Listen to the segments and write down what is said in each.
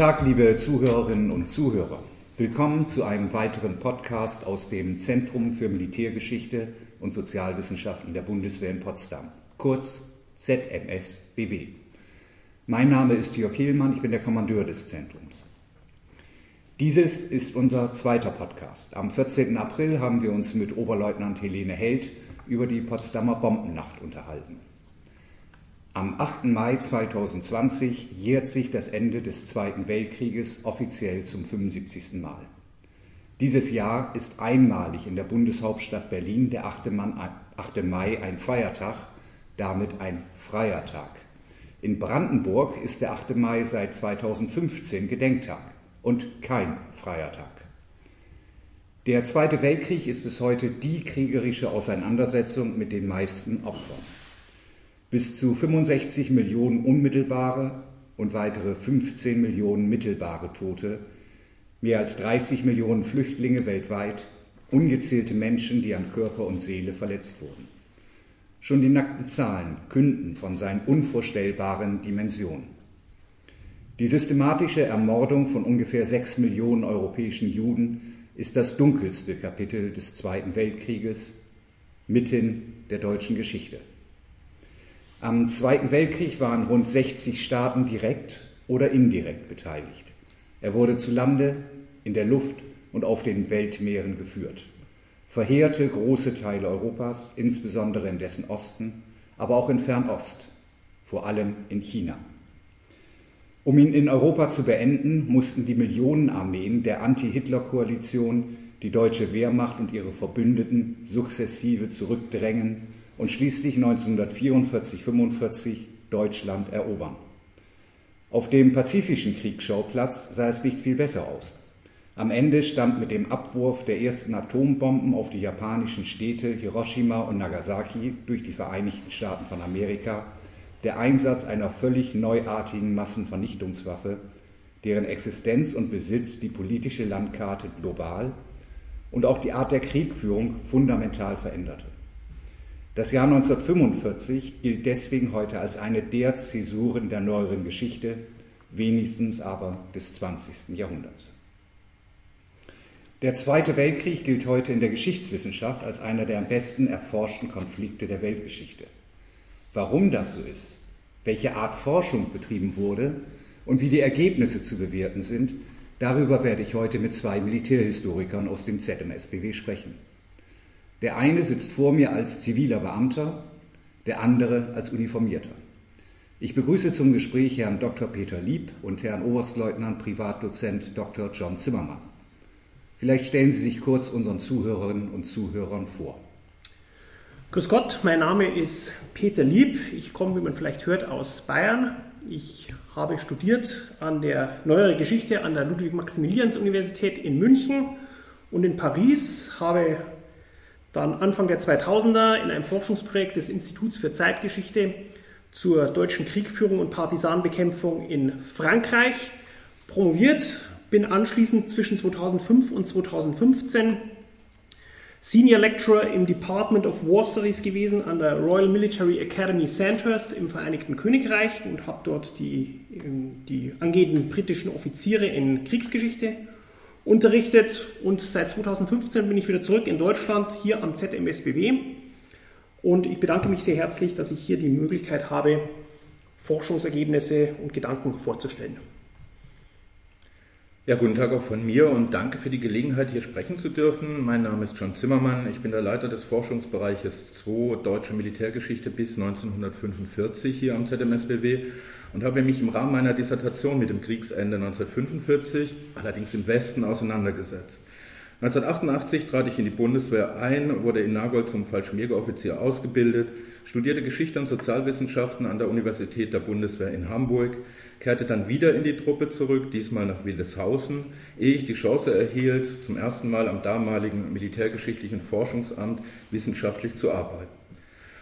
Tag, liebe Zuhörerinnen und Zuhörer. Willkommen zu einem weiteren Podcast aus dem Zentrum für Militärgeschichte und Sozialwissenschaften der Bundeswehr in Potsdam, kurz ZMSBW. Mein Name ist Jörg Hehlmann, ich bin der Kommandeur des Zentrums. Dieses ist unser zweiter Podcast. Am 14. April haben wir uns mit Oberleutnant Helene Held über die Potsdamer Bombennacht unterhalten. Am 8. Mai 2020 jährt sich das Ende des Zweiten Weltkrieges offiziell zum 75. Mal. Dieses Jahr ist einmalig in der Bundeshauptstadt Berlin der 8. Mai ein Feiertag, damit ein freier Tag. In Brandenburg ist der 8. Mai seit 2015 Gedenktag und kein freier Tag. Der Zweite Weltkrieg ist bis heute die kriegerische Auseinandersetzung mit den meisten Opfern bis zu 65 Millionen unmittelbare und weitere 15 Millionen mittelbare Tote, mehr als 30 Millionen Flüchtlinge weltweit, ungezählte Menschen, die an Körper und Seele verletzt wurden. Schon die nackten Zahlen künden von seinen unvorstellbaren Dimensionen. Die systematische Ermordung von ungefähr sechs Millionen europäischen Juden ist das dunkelste Kapitel des Zweiten Weltkrieges mitten der deutschen Geschichte. Am Zweiten Weltkrieg waren rund 60 Staaten direkt oder indirekt beteiligt. Er wurde zu Lande, in der Luft und auf den Weltmeeren geführt, verheerte große Teile Europas, insbesondere in dessen Osten, aber auch in Fernost, vor allem in China. Um ihn in Europa zu beenden, mussten die Millionenarmeen der Anti-Hitler-Koalition die deutsche Wehrmacht und ihre Verbündeten sukzessive zurückdrängen und schließlich 1944-45 Deutschland erobern. Auf dem pazifischen Kriegsschauplatz sah es nicht viel besser aus. Am Ende stand mit dem Abwurf der ersten Atombomben auf die japanischen Städte Hiroshima und Nagasaki durch die Vereinigten Staaten von Amerika der Einsatz einer völlig neuartigen Massenvernichtungswaffe, deren Existenz und Besitz die politische Landkarte global und auch die Art der Kriegführung fundamental veränderte. Das Jahr 1945 gilt deswegen heute als eine der Zäsuren der neueren Geschichte, wenigstens aber des 20. Jahrhunderts. Der Zweite Weltkrieg gilt heute in der Geschichtswissenschaft als einer der am besten erforschten Konflikte der Weltgeschichte. Warum das so ist, welche Art Forschung betrieben wurde und wie die Ergebnisse zu bewerten sind, darüber werde ich heute mit zwei Militärhistorikern aus dem ZMSBW sprechen. Der eine sitzt vor mir als ziviler Beamter, der andere als Uniformierter. Ich begrüße zum Gespräch Herrn Dr. Peter Lieb und Herrn Oberstleutnant Privatdozent Dr. John Zimmermann. Vielleicht stellen Sie sich kurz unseren Zuhörerinnen und Zuhörern vor. Grüß Gott, mein Name ist Peter Lieb. Ich komme, wie man vielleicht hört, aus Bayern. Ich habe studiert an der Neuere Geschichte an der Ludwig-Maximilians-Universität in München und in Paris, habe dann Anfang der 2000er in einem Forschungsprojekt des Instituts für Zeitgeschichte zur deutschen Kriegführung und Partisanenbekämpfung in Frankreich promoviert, bin anschließend zwischen 2005 und 2015 Senior Lecturer im Department of War Studies gewesen an der Royal Military Academy Sandhurst im Vereinigten Königreich und habe dort die, die angehenden britischen Offiziere in Kriegsgeschichte unterrichtet und seit 2015 bin ich wieder zurück in Deutschland, hier am ZMSBW. Und ich bedanke mich sehr herzlich, dass ich hier die Möglichkeit habe, Forschungsergebnisse und Gedanken vorzustellen. Ja, guten Tag auch von mir und danke für die Gelegenheit, hier sprechen zu dürfen. Mein Name ist John Zimmermann. Ich bin der Leiter des Forschungsbereiches 2 Deutsche Militärgeschichte bis 1945 hier am ZMSBW und habe mich im Rahmen meiner Dissertation mit dem Kriegsende 1945, allerdings im Westen, auseinandergesetzt. 1988 trat ich in die Bundeswehr ein, wurde in Nagold zum Fallschirmjägeroffizier ausgebildet, studierte Geschichte und Sozialwissenschaften an der Universität der Bundeswehr in Hamburg, kehrte dann wieder in die Truppe zurück, diesmal nach Wildeshausen, ehe ich die Chance erhielt, zum ersten Mal am damaligen Militärgeschichtlichen Forschungsamt wissenschaftlich zu arbeiten.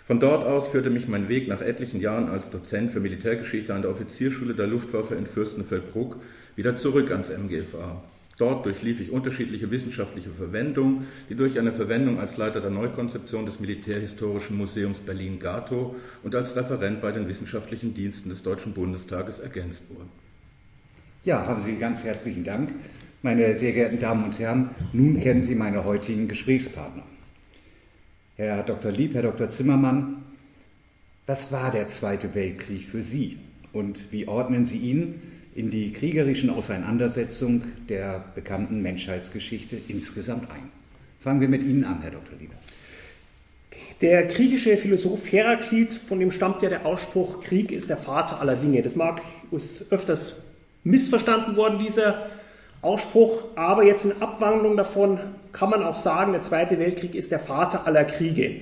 Von dort aus führte mich mein Weg nach etlichen Jahren als Dozent für Militärgeschichte an der Offizierschule der Luftwaffe in Fürstenfeldbruck wieder zurück ans MGFA. Dort durchlief ich unterschiedliche wissenschaftliche Verwendungen, die durch eine Verwendung als Leiter der Neukonzeption des Militärhistorischen Museums Berlin-Gatow und als Referent bei den wissenschaftlichen Diensten des Deutschen Bundestages ergänzt wurden. Ja, haben Sie ganz herzlichen Dank. Meine sehr geehrten Damen und Herren, nun kennen Sie meine heutigen Gesprächspartner. Herr Dr. Lieb, Herr Dr. Zimmermann, was war der Zweite Weltkrieg für Sie und wie ordnen Sie ihn in die kriegerischen Auseinandersetzungen der bekannten Menschheitsgeschichte insgesamt ein? Fangen wir mit Ihnen an, Herr Dr. Lieb. Der griechische Philosoph Heraklit, von dem stammt ja der Ausspruch, Krieg ist der Vater aller Dinge. Das mag ist öfters missverstanden worden, dieser Ausspruch, aber jetzt in Abwandlung davon kann man auch sagen, der Zweite Weltkrieg ist der Vater aller Kriege.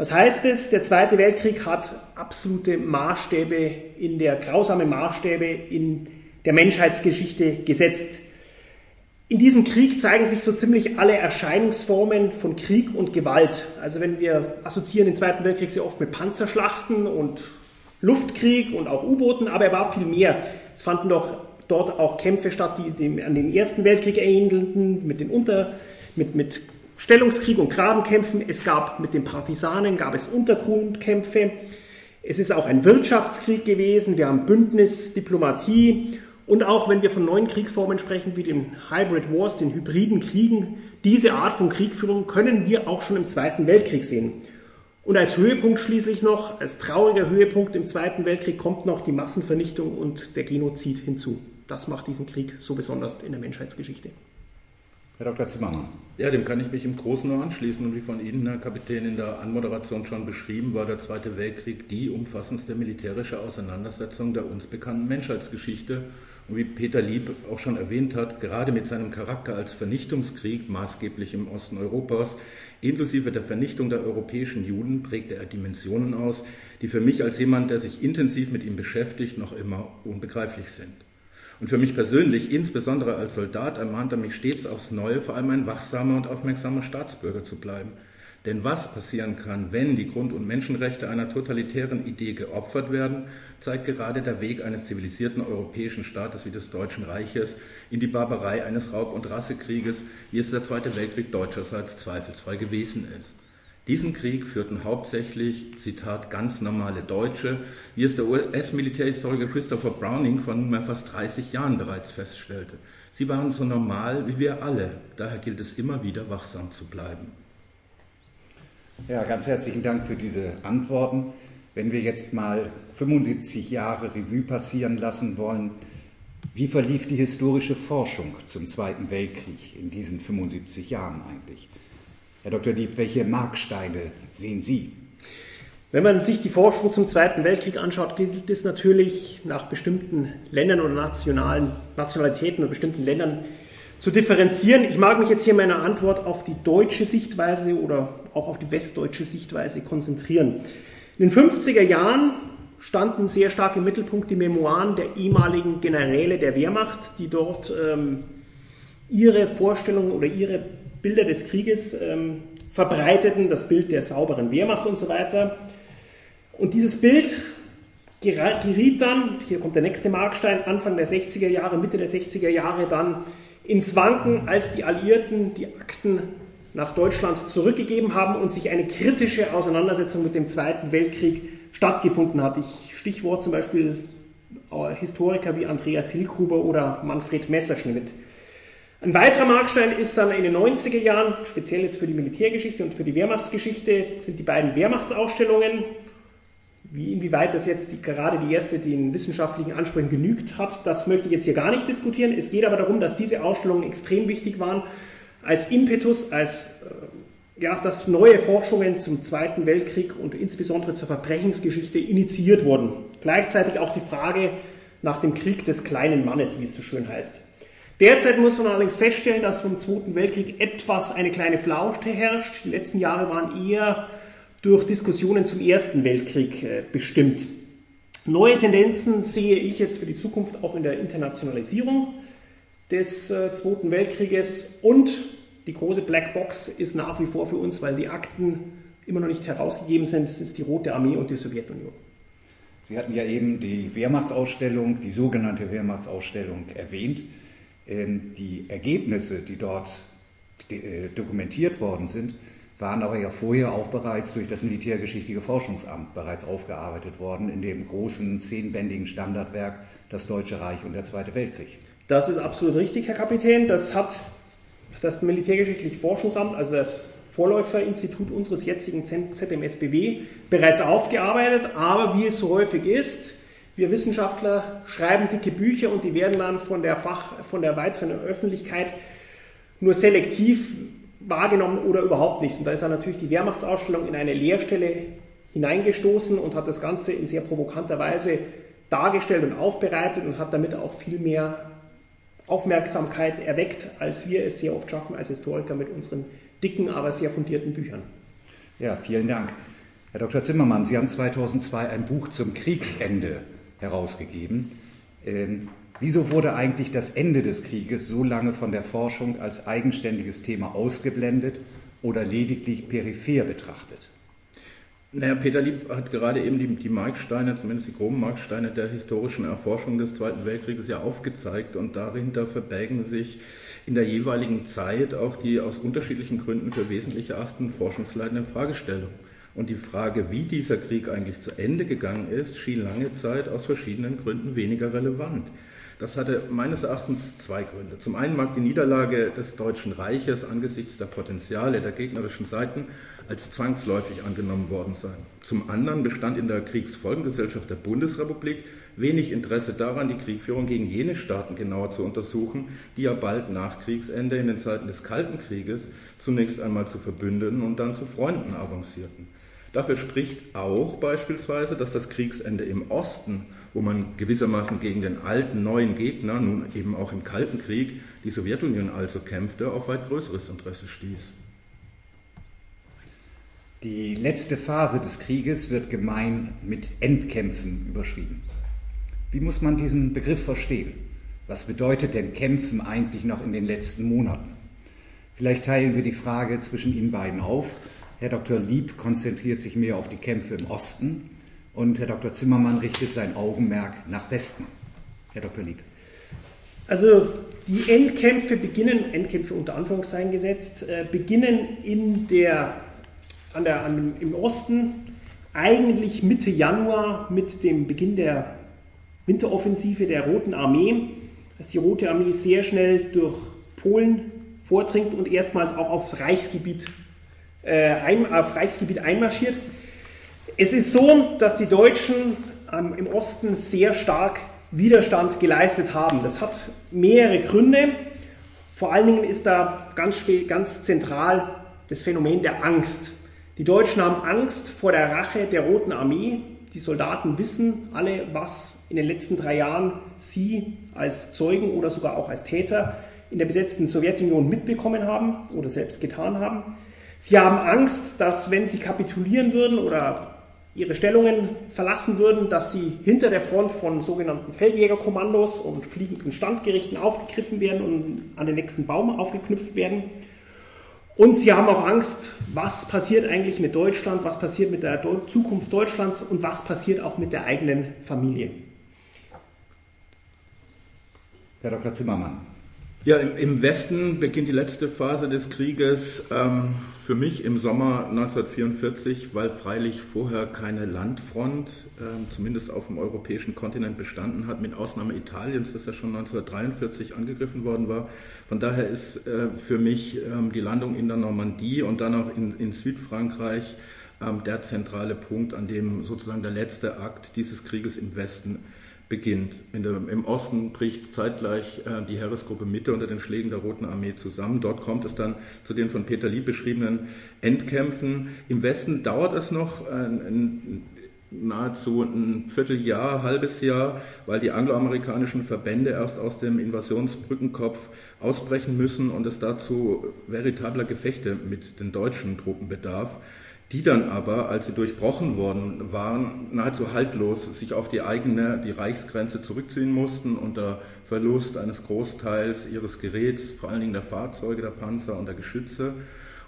Was heißt es? Der Zweite Weltkrieg hat absolute Maßstäbe in der grausame Maßstäbe in der Menschheitsgeschichte gesetzt. In diesem Krieg zeigen sich so ziemlich alle Erscheinungsformen von Krieg und Gewalt. Also wenn wir assoziieren den Zweiten Weltkrieg sehr oft mit Panzerschlachten und Luftkrieg und auch U-Booten, aber er war viel mehr. Es fanden doch dort auch Kämpfe statt, die dem, an den Ersten Weltkrieg ähnelten, mit, den Unter, mit, mit Stellungskrieg und Grabenkämpfen. Es gab mit den Partisanen gab es Untergrundkämpfe. Es ist auch ein Wirtschaftskrieg gewesen. Wir haben Bündnis, Diplomatie und auch wenn wir von neuen Kriegsformen sprechen, wie den Hybrid Wars, den hybriden Kriegen, diese Art von Kriegführung können wir auch schon im Zweiten Weltkrieg sehen. Und als Höhepunkt schließlich noch, als trauriger Höhepunkt im Zweiten Weltkrieg kommt noch die Massenvernichtung und der Genozid hinzu. Das macht diesen Krieg so besonders in der Menschheitsgeschichte. Herr Dr. Zimmermann. Ja, dem kann ich mich im Großen nur anschließen. Und wie von Ihnen, Herr Kapitän, in der Anmoderation schon beschrieben, war der Zweite Weltkrieg die umfassendste militärische Auseinandersetzung der uns bekannten Menschheitsgeschichte. Und wie Peter Lieb auch schon erwähnt hat, gerade mit seinem Charakter als Vernichtungskrieg, maßgeblich im Osten Europas, inklusive der Vernichtung der europäischen Juden, prägte er Dimensionen aus, die für mich als jemand, der sich intensiv mit ihm beschäftigt, noch immer unbegreiflich sind. Und für mich persönlich, insbesondere als Soldat, ermahnt er mich stets aufs Neue, vor allem ein wachsamer und aufmerksamer Staatsbürger zu bleiben. Denn was passieren kann, wenn die Grund- und Menschenrechte einer totalitären Idee geopfert werden, zeigt gerade der Weg eines zivilisierten europäischen Staates wie des Deutschen Reiches in die Barbarei eines Raub- und Rassekrieges, wie es der Zweite Weltkrieg deutscherseits zweifelsfrei gewesen ist. Diesen Krieg führten hauptsächlich, Zitat, ganz normale Deutsche, wie es der US-Militärhistoriker Christopher Browning vor nunmehr fast 30 Jahren bereits feststellte. Sie waren so normal wie wir alle, daher gilt es immer wieder wachsam zu bleiben. Ja, ganz herzlichen Dank für diese Antworten. Wenn wir jetzt mal 75 Jahre Revue passieren lassen wollen, wie verlief die historische Forschung zum Zweiten Weltkrieg in diesen 75 Jahren eigentlich? Herr Dr. Dieb, welche Marksteine sehen Sie? Wenn man sich die Forschung zum Zweiten Weltkrieg anschaut, gilt es natürlich nach bestimmten Ländern oder nationalen Nationalitäten oder bestimmten Ländern zu differenzieren. Ich mag mich jetzt hier in meiner Antwort auf die deutsche Sichtweise oder auch auf die westdeutsche Sichtweise konzentrieren. In den 50er Jahren standen sehr stark im Mittelpunkt die Memoiren der ehemaligen Generäle der Wehrmacht, die dort ähm, ihre Vorstellungen oder ihre Bilder des Krieges ähm, verbreiteten, das Bild der sauberen Wehrmacht und so weiter. Und dieses Bild geriet dann, hier kommt der nächste Markstein, Anfang der 60er Jahre, Mitte der 60er Jahre dann ins Wanken, als die Alliierten die Akten nach Deutschland zurückgegeben haben und sich eine kritische Auseinandersetzung mit dem Zweiten Weltkrieg stattgefunden hat. Ich, Stichwort zum Beispiel äh, Historiker wie Andreas Hilgruber oder Manfred Messerschmidt. Ein weiterer Markstein ist dann in den 90er Jahren, speziell jetzt für die Militärgeschichte und für die Wehrmachtsgeschichte, sind die beiden Wehrmachtsausstellungen. Wie inwieweit das jetzt die, gerade die erste den wissenschaftlichen Ansprüchen genügt hat, das möchte ich jetzt hier gar nicht diskutieren. Es geht aber darum, dass diese Ausstellungen extrem wichtig waren als Impetus, als äh, ja, dass neue Forschungen zum Zweiten Weltkrieg und insbesondere zur Verbrechensgeschichte initiiert wurden. Gleichzeitig auch die Frage nach dem Krieg des kleinen Mannes, wie es so schön heißt. Derzeit muss man allerdings feststellen, dass vom Zweiten Weltkrieg etwas eine kleine Flaute herrscht. Die letzten Jahre waren eher durch Diskussionen zum Ersten Weltkrieg äh, bestimmt. Neue Tendenzen sehe ich jetzt für die Zukunft auch in der Internationalisierung des äh, Zweiten Weltkrieges und die große Blackbox ist nach wie vor für uns, weil die Akten immer noch nicht herausgegeben sind, das ist die Rote Armee und die Sowjetunion. Sie hatten ja eben die Wehrmachtsausstellung, die sogenannte Wehrmachtsausstellung erwähnt. Ähm, die Ergebnisse, die dort äh, dokumentiert worden sind, waren aber ja vorher auch bereits durch das Militärgeschichtliche Forschungsamt bereits aufgearbeitet worden in dem großen zehnbändigen Standardwerk Das Deutsche Reich und der Zweite Weltkrieg. Das ist absolut richtig, Herr Kapitän. Das hat das Militärgeschichtliche Forschungsamt, also das Vorläuferinstitut unseres jetzigen ZMSBW, bereits aufgearbeitet. Aber wie es so häufig ist, wir Wissenschaftler schreiben dicke Bücher und die werden dann von der, Fach, von der weiteren Öffentlichkeit nur selektiv wahrgenommen oder überhaupt nicht. Und da ist dann natürlich die Wehrmachtsausstellung in eine Leerstelle hineingestoßen und hat das Ganze in sehr provokanter Weise dargestellt und aufbereitet und hat damit auch viel mehr Aufmerksamkeit erweckt, als wir es sehr oft schaffen als Historiker mit unseren dicken, aber sehr fundierten Büchern. Ja, vielen Dank. Herr Dr. Zimmermann, Sie haben 2002 ein Buch zum Kriegsende herausgegeben. Ähm, wieso wurde eigentlich das Ende des Krieges so lange von der Forschung als eigenständiges Thema ausgeblendet oder lediglich peripher betrachtet? Naja, Peter Lieb hat gerade eben die, die Marksteine, zumindest die groben Marksteine der historischen Erforschung des Zweiten Weltkrieges ja aufgezeigt und dahinter verbergen sich in der jeweiligen Zeit auch die aus unterschiedlichen Gründen für wesentlich erachteten forschungsleitenden Fragestellungen. Und die Frage, wie dieser Krieg eigentlich zu Ende gegangen ist, schien lange Zeit aus verschiedenen Gründen weniger relevant. Das hatte meines Erachtens zwei Gründe. Zum einen mag die Niederlage des Deutschen Reiches angesichts der Potenziale der gegnerischen Seiten als zwangsläufig angenommen worden sein. Zum anderen bestand in der Kriegsfolgengesellschaft der Bundesrepublik wenig Interesse daran, die Kriegführung gegen jene Staaten genauer zu untersuchen, die ja bald nach Kriegsende in den Zeiten des Kalten Krieges zunächst einmal zu Verbündeten und dann zu Freunden avancierten. Dafür spricht auch beispielsweise, dass das Kriegsende im Osten, wo man gewissermaßen gegen den alten, neuen Gegner, nun eben auch im Kalten Krieg, die Sowjetunion also kämpfte, auf weit größeres Interesse stieß. Die letzte Phase des Krieges wird gemein mit Endkämpfen überschrieben. Wie muss man diesen Begriff verstehen? Was bedeutet denn Kämpfen eigentlich noch in den letzten Monaten? Vielleicht teilen wir die Frage zwischen Ihnen beiden auf Herr Dr. Lieb konzentriert sich mehr auf die Kämpfe im Osten und Herr Dr. Zimmermann richtet sein Augenmerk nach Westen. Herr Dr. Lieb. Also die Endkämpfe beginnen, Endkämpfe unter Anführungszeichen gesetzt, äh, beginnen in der, an der, an, im Osten eigentlich Mitte Januar mit dem Beginn der Winteroffensive der Roten Armee, dass die Rote Armee sehr schnell durch Polen vordringt und erstmals auch aufs Reichsgebiet äh, ein, auf Reichsgebiet einmarschiert. Es ist so, dass die Deutschen ähm, im Osten sehr stark Widerstand geleistet haben. Das hat mehrere Gründe. Vor allen Dingen ist da ganz, ganz zentral das Phänomen der Angst. Die Deutschen haben Angst vor der Rache der Roten Armee. Die Soldaten wissen alle, was in den letzten drei Jahren sie als Zeugen oder sogar auch als Täter in der besetzten Sowjetunion mitbekommen haben oder selbst getan haben. Sie haben Angst, dass wenn sie kapitulieren würden oder ihre Stellungen verlassen würden, dass sie hinter der Front von sogenannten Feldjägerkommandos und fliegenden Standgerichten aufgegriffen werden und an den nächsten Baum aufgeknüpft werden. Und sie haben auch Angst, was passiert eigentlich mit Deutschland, was passiert mit der Zukunft Deutschlands und was passiert auch mit der eigenen Familie. Herr Dr. Zimmermann. Ja, im, Westen beginnt die letzte Phase des Krieges ähm, für mich im Sommer 1944, weil freilich vorher keine Landfront, ähm, zumindest auf dem europäischen Kontinent, bestanden hat, mit Ausnahme Italiens, das ja schon 1943 angegriffen worden war. Von daher ist äh, für mich ähm, die Landung in der Normandie und dann auch in, in Südfrankreich ähm, der zentrale Punkt, an dem sozusagen der letzte Akt dieses Krieges im Westen beginnt. Der, Im Osten bricht zeitgleich äh, die Heeresgruppe Mitte unter den Schlägen der Roten Armee zusammen. Dort kommt es dann zu den von Peter Lieb beschriebenen Endkämpfen. Im Westen dauert es noch ein, ein, nahezu ein Vierteljahr, halbes Jahr, weil die angloamerikanischen Verbände erst aus dem Invasionsbrückenkopf ausbrechen müssen und es dazu veritabler Gefechte mit den deutschen Truppen bedarf die dann aber, als sie durchbrochen worden waren, nahezu haltlos sich auf die eigene, die Reichsgrenze zurückziehen mussten unter Verlust eines Großteils ihres Geräts, vor allen Dingen der Fahrzeuge, der Panzer und der Geschütze.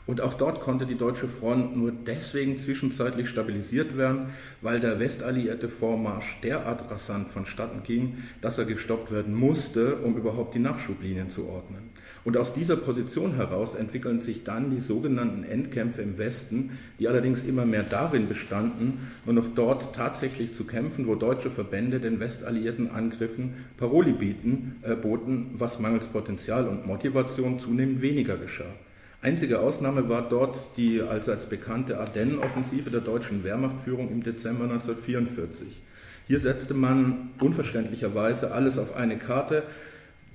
Und auch dort konnte die deutsche Front nur deswegen zwischenzeitlich stabilisiert werden, weil der westalliierte Vormarsch derart rasant vonstatten ging, dass er gestoppt werden musste, um überhaupt die Nachschublinien zu ordnen. Und aus dieser Position heraus entwickeln sich dann die sogenannten Endkämpfe im Westen, die allerdings immer mehr darin bestanden, nur noch dort tatsächlich zu kämpfen, wo deutsche Verbände den westalliierten Angriffen Paroli bieten, äh, boten, was mangels Potenzial und Motivation zunehmend weniger geschah. Einzige Ausnahme war dort die allseits bekannte Ardennenoffensive der deutschen Wehrmachtführung im Dezember 1944. Hier setzte man unverständlicherweise alles auf eine Karte,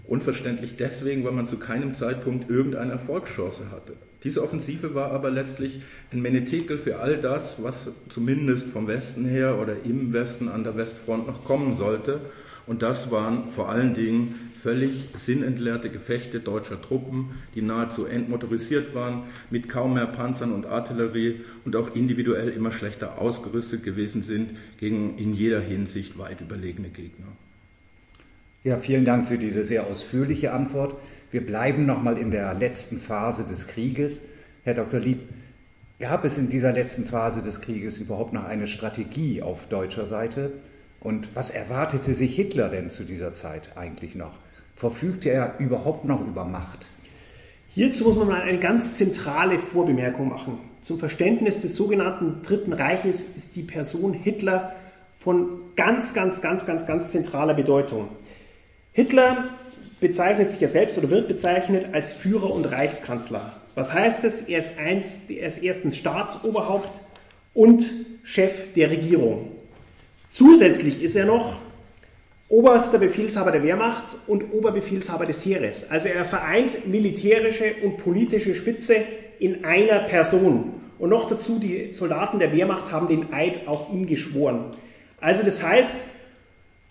Unverständlich deswegen, weil man zu keinem Zeitpunkt irgendeine Erfolgschance hatte. Diese Offensive war aber letztlich ein Menetekel für all das, was zumindest vom Westen her oder im Westen an der Westfront noch kommen sollte. Und das waren vor allen Dingen völlig sinnentleerte Gefechte deutscher Truppen, die nahezu entmotorisiert waren, mit kaum mehr Panzern und Artillerie und auch individuell immer schlechter ausgerüstet gewesen sind gegen in jeder Hinsicht weit überlegene Gegner. Ja, vielen Dank für diese sehr ausführliche Antwort. Wir bleiben nochmal in der letzten Phase des Krieges. Herr Dr. Lieb, gab es in dieser letzten Phase des Krieges überhaupt noch eine Strategie auf deutscher Seite? Und was erwartete sich Hitler denn zu dieser Zeit eigentlich noch? Verfügte er überhaupt noch über Macht? Hierzu muss man mal eine ganz zentrale Vorbemerkung machen. Zum Verständnis des sogenannten Dritten Reiches ist die Person Hitler von ganz, ganz, ganz, ganz, ganz zentraler Bedeutung. Hitler bezeichnet sich ja selbst oder wird bezeichnet als Führer und Reichskanzler. Was heißt das? Er ist, eins, er ist erstens Staatsoberhaupt und Chef der Regierung. Zusätzlich ist er noch oberster Befehlshaber der Wehrmacht und Oberbefehlshaber des Heeres. Also er vereint militärische und politische Spitze in einer Person. Und noch dazu, die Soldaten der Wehrmacht haben den Eid auf ihn geschworen. Also das heißt,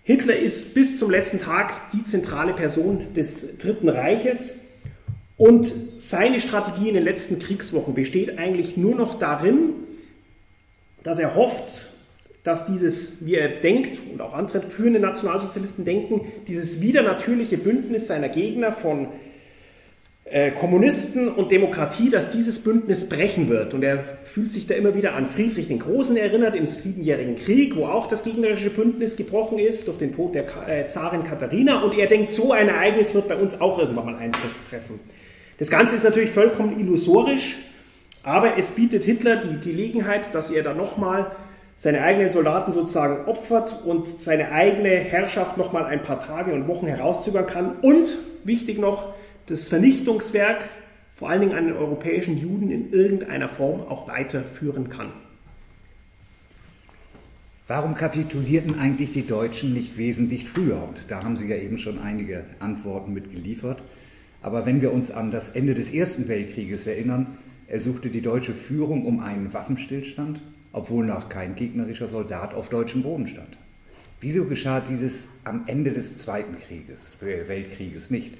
Hitler ist bis zum letzten Tag die zentrale Person des Dritten Reiches und seine Strategie in den letzten Kriegswochen besteht eigentlich nur noch darin, dass er hofft, dass dieses, wie er denkt und auch andere führende Nationalsozialisten denken, dieses wieder natürliche Bündnis seiner Gegner von äh, Kommunisten und Demokratie, dass dieses Bündnis brechen wird. Und er fühlt sich da immer wieder an Friedrich den Großen erinnert im Siebenjährigen Krieg, wo auch das gegnerische Bündnis gebrochen ist durch den Tod der äh, Zarin Katharina. Und er denkt, so ein Ereignis wird bei uns auch irgendwann mal eintreffen. Das Ganze ist natürlich vollkommen illusorisch, aber es bietet Hitler die Gelegenheit, dass er da nochmal seine eigenen Soldaten sozusagen opfert und seine eigene Herrschaft nochmal ein paar Tage und Wochen herauszögern kann. Und, wichtig noch, das Vernichtungswerk vor allen Dingen an den europäischen Juden in irgendeiner Form auch weiterführen kann. Warum kapitulierten eigentlich die Deutschen nicht wesentlich früher? Und da haben Sie ja eben schon einige Antworten mitgeliefert. Aber wenn wir uns an das Ende des Ersten Weltkrieges erinnern, ersuchte die deutsche Führung um einen Waffenstillstand, obwohl noch kein gegnerischer Soldat auf deutschem Boden stand. Wieso geschah dieses am Ende des Zweiten Krieges, Weltkrieges nicht?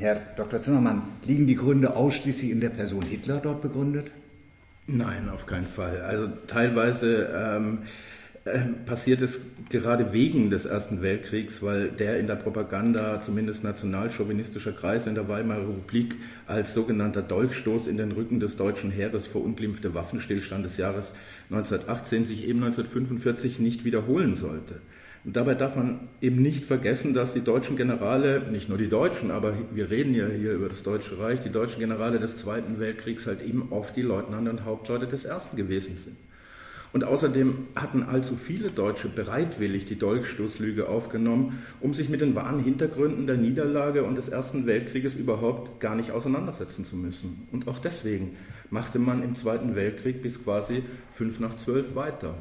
Herr Dr. Zimmermann, liegen die Gründe ausschließlich in der Person Hitler dort begründet? Nein, auf keinen Fall. Also teilweise ähm, äh, passiert es gerade wegen des Ersten Weltkriegs, weil der in der Propaganda, zumindest nationalchauvinistischer Kreise in der Weimarer Republik, als sogenannter Dolchstoß in den Rücken des deutschen Heeres verunglimpfte Waffenstillstand des Jahres 1918 sich eben 1945 nicht wiederholen sollte. Und dabei darf man eben nicht vergessen, dass die deutschen Generale, nicht nur die Deutschen, aber wir reden ja hier über das Deutsche Reich, die deutschen Generale des Zweiten Weltkriegs halt eben oft die Leutnante und Hauptleute des Ersten gewesen sind. Und außerdem hatten allzu viele Deutsche bereitwillig die Dolchstoßlüge aufgenommen, um sich mit den wahren Hintergründen der Niederlage und des Ersten Weltkrieges überhaupt gar nicht auseinandersetzen zu müssen. Und auch deswegen machte man im Zweiten Weltkrieg bis quasi fünf nach zwölf weiter.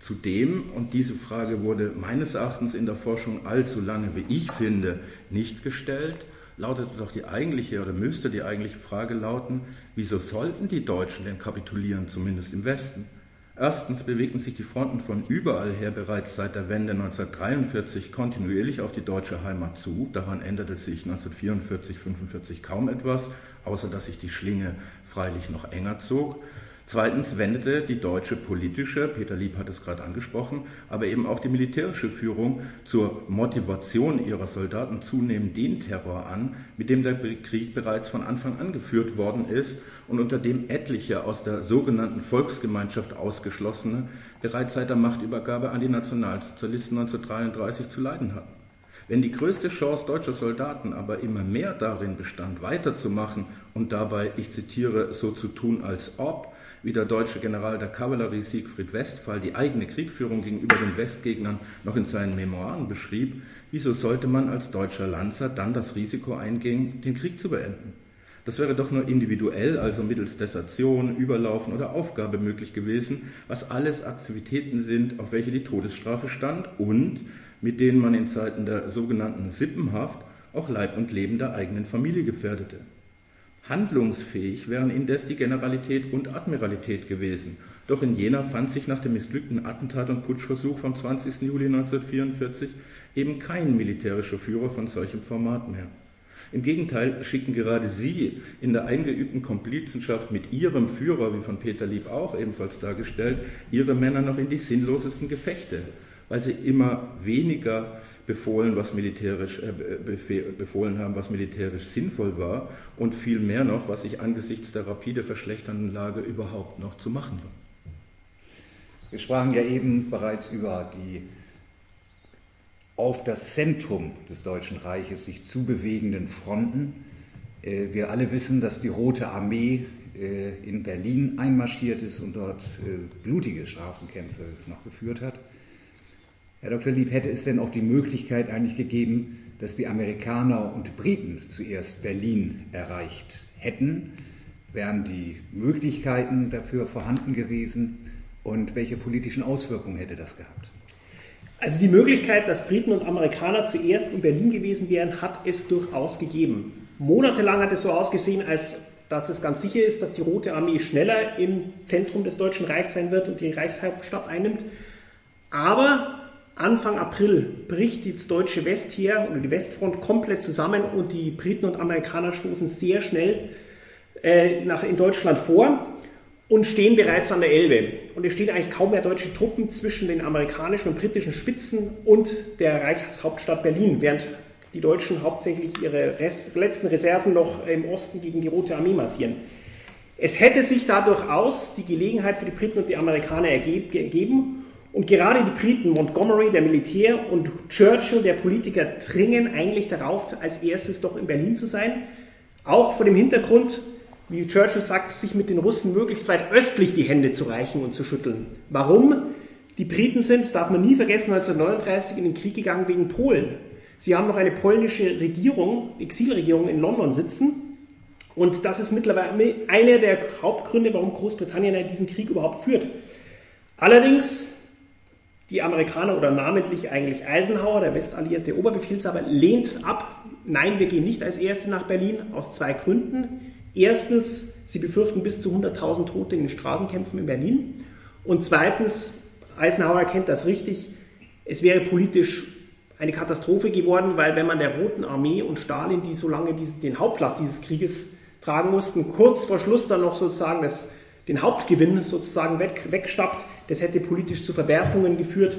Zudem, und diese Frage wurde meines Erachtens in der Forschung allzu lange, wie ich finde, nicht gestellt, lautete doch die eigentliche oder müsste die eigentliche Frage lauten, wieso sollten die Deutschen denn kapitulieren, zumindest im Westen? Erstens bewegten sich die Fronten von überall her bereits seit der Wende 1943 kontinuierlich auf die deutsche Heimat zu. Daran änderte sich 1944, 45 kaum etwas, außer dass sich die Schlinge freilich noch enger zog. Zweitens wendete die deutsche politische, Peter Lieb hat es gerade angesprochen, aber eben auch die militärische Führung zur Motivation ihrer Soldaten zunehmend den Terror an, mit dem der Krieg bereits von Anfang an geführt worden ist und unter dem etliche aus der sogenannten Volksgemeinschaft ausgeschlossene bereits seit der Machtübergabe an die Nationalsozialisten 1933 zu leiden hatten. Wenn die größte Chance deutscher Soldaten aber immer mehr darin bestand, weiterzumachen und dabei, ich zitiere, so zu tun, als ob, wie der deutsche General der Kavallerie Siegfried Westphal die eigene Kriegführung gegenüber den Westgegnern noch in seinen Memoiren beschrieb, wieso sollte man als deutscher Lanzer dann das Risiko eingehen, den Krieg zu beenden? Das wäre doch nur individuell, also mittels Desertion, Überlaufen oder Aufgabe möglich gewesen, was alles Aktivitäten sind, auf welche die Todesstrafe stand und mit denen man in Zeiten der sogenannten Sippenhaft auch Leib und Leben der eigenen Familie gefährdete. Handlungsfähig wären indes die Generalität und Admiralität gewesen. Doch in Jena fand sich nach dem missglückten Attentat und Putschversuch vom 20. Juli 1944 eben kein militärischer Führer von solchem Format mehr. Im Gegenteil schicken gerade Sie in der eingeübten Komplizenschaft mit Ihrem Führer, wie von Peter Lieb auch ebenfalls dargestellt, Ihre Männer noch in die sinnlosesten Gefechte, weil sie immer weniger befohlen, was militärisch, äh, befohlen haben, was militärisch sinnvoll war und viel mehr noch, was sich angesichts der rapide verschlechternden Lage überhaupt noch zu machen war. Wir sprachen ja eben bereits über die auf das Zentrum des Deutschen Reiches sich zubewegenden Fronten. Äh, wir alle wissen, dass die Rote Armee äh, in Berlin einmarschiert ist und dort äh, blutige Straßenkämpfe noch geführt hat. Herr Dr. Lieb, hätte es denn auch die Möglichkeit eigentlich gegeben, dass die Amerikaner und Briten zuerst Berlin erreicht hätten? Wären die Möglichkeiten dafür vorhanden gewesen? Und welche politischen Auswirkungen hätte das gehabt? Also die Möglichkeit, dass Briten und Amerikaner zuerst in Berlin gewesen wären, hat es durchaus gegeben. Monatelang hat es so ausgesehen, als dass es ganz sicher ist, dass die Rote Armee schneller im Zentrum des Deutschen Reichs sein wird und die Reichshauptstadt einnimmt. Aber Anfang April bricht das deutsche Westheer oder die Westfront komplett zusammen und die Briten und Amerikaner stoßen sehr schnell äh, nach, in Deutschland vor und stehen bereits an der Elbe. Und es stehen eigentlich kaum mehr deutsche Truppen zwischen den amerikanischen und britischen Spitzen und der Reichshauptstadt Berlin, während die Deutschen hauptsächlich ihre Rest, letzten Reserven noch im Osten gegen die Rote Armee massieren. Es hätte sich da durchaus die Gelegenheit für die Briten und die Amerikaner ergeben. Und gerade die Briten, Montgomery, der Militär, und Churchill, der Politiker, dringen eigentlich darauf, als erstes doch in Berlin zu sein. Auch vor dem Hintergrund, wie Churchill sagt, sich mit den Russen möglichst weit östlich die Hände zu reichen und zu schütteln. Warum? Die Briten sind, das darf man nie vergessen, 1939 in den Krieg gegangen wegen Polen. Sie haben noch eine polnische Regierung, Exilregierung in London sitzen. Und das ist mittlerweile einer der Hauptgründe, warum Großbritannien diesen Krieg überhaupt führt. Allerdings, die Amerikaner oder namentlich eigentlich Eisenhower, der westalliierte Oberbefehlshaber, lehnt ab. Nein, wir gehen nicht als Erste nach Berlin aus zwei Gründen. Erstens, sie befürchten bis zu 100.000 Tote in den Straßenkämpfen in Berlin. Und zweitens, Eisenhower erkennt das richtig, es wäre politisch eine Katastrophe geworden, weil wenn man der Roten Armee und Stalin, die so lange den Hauptlast dieses Krieges tragen mussten, kurz vor Schluss dann noch sozusagen das, den Hauptgewinn sozusagen weg, wegschnappt, das hätte politisch zu Verwerfungen geführt,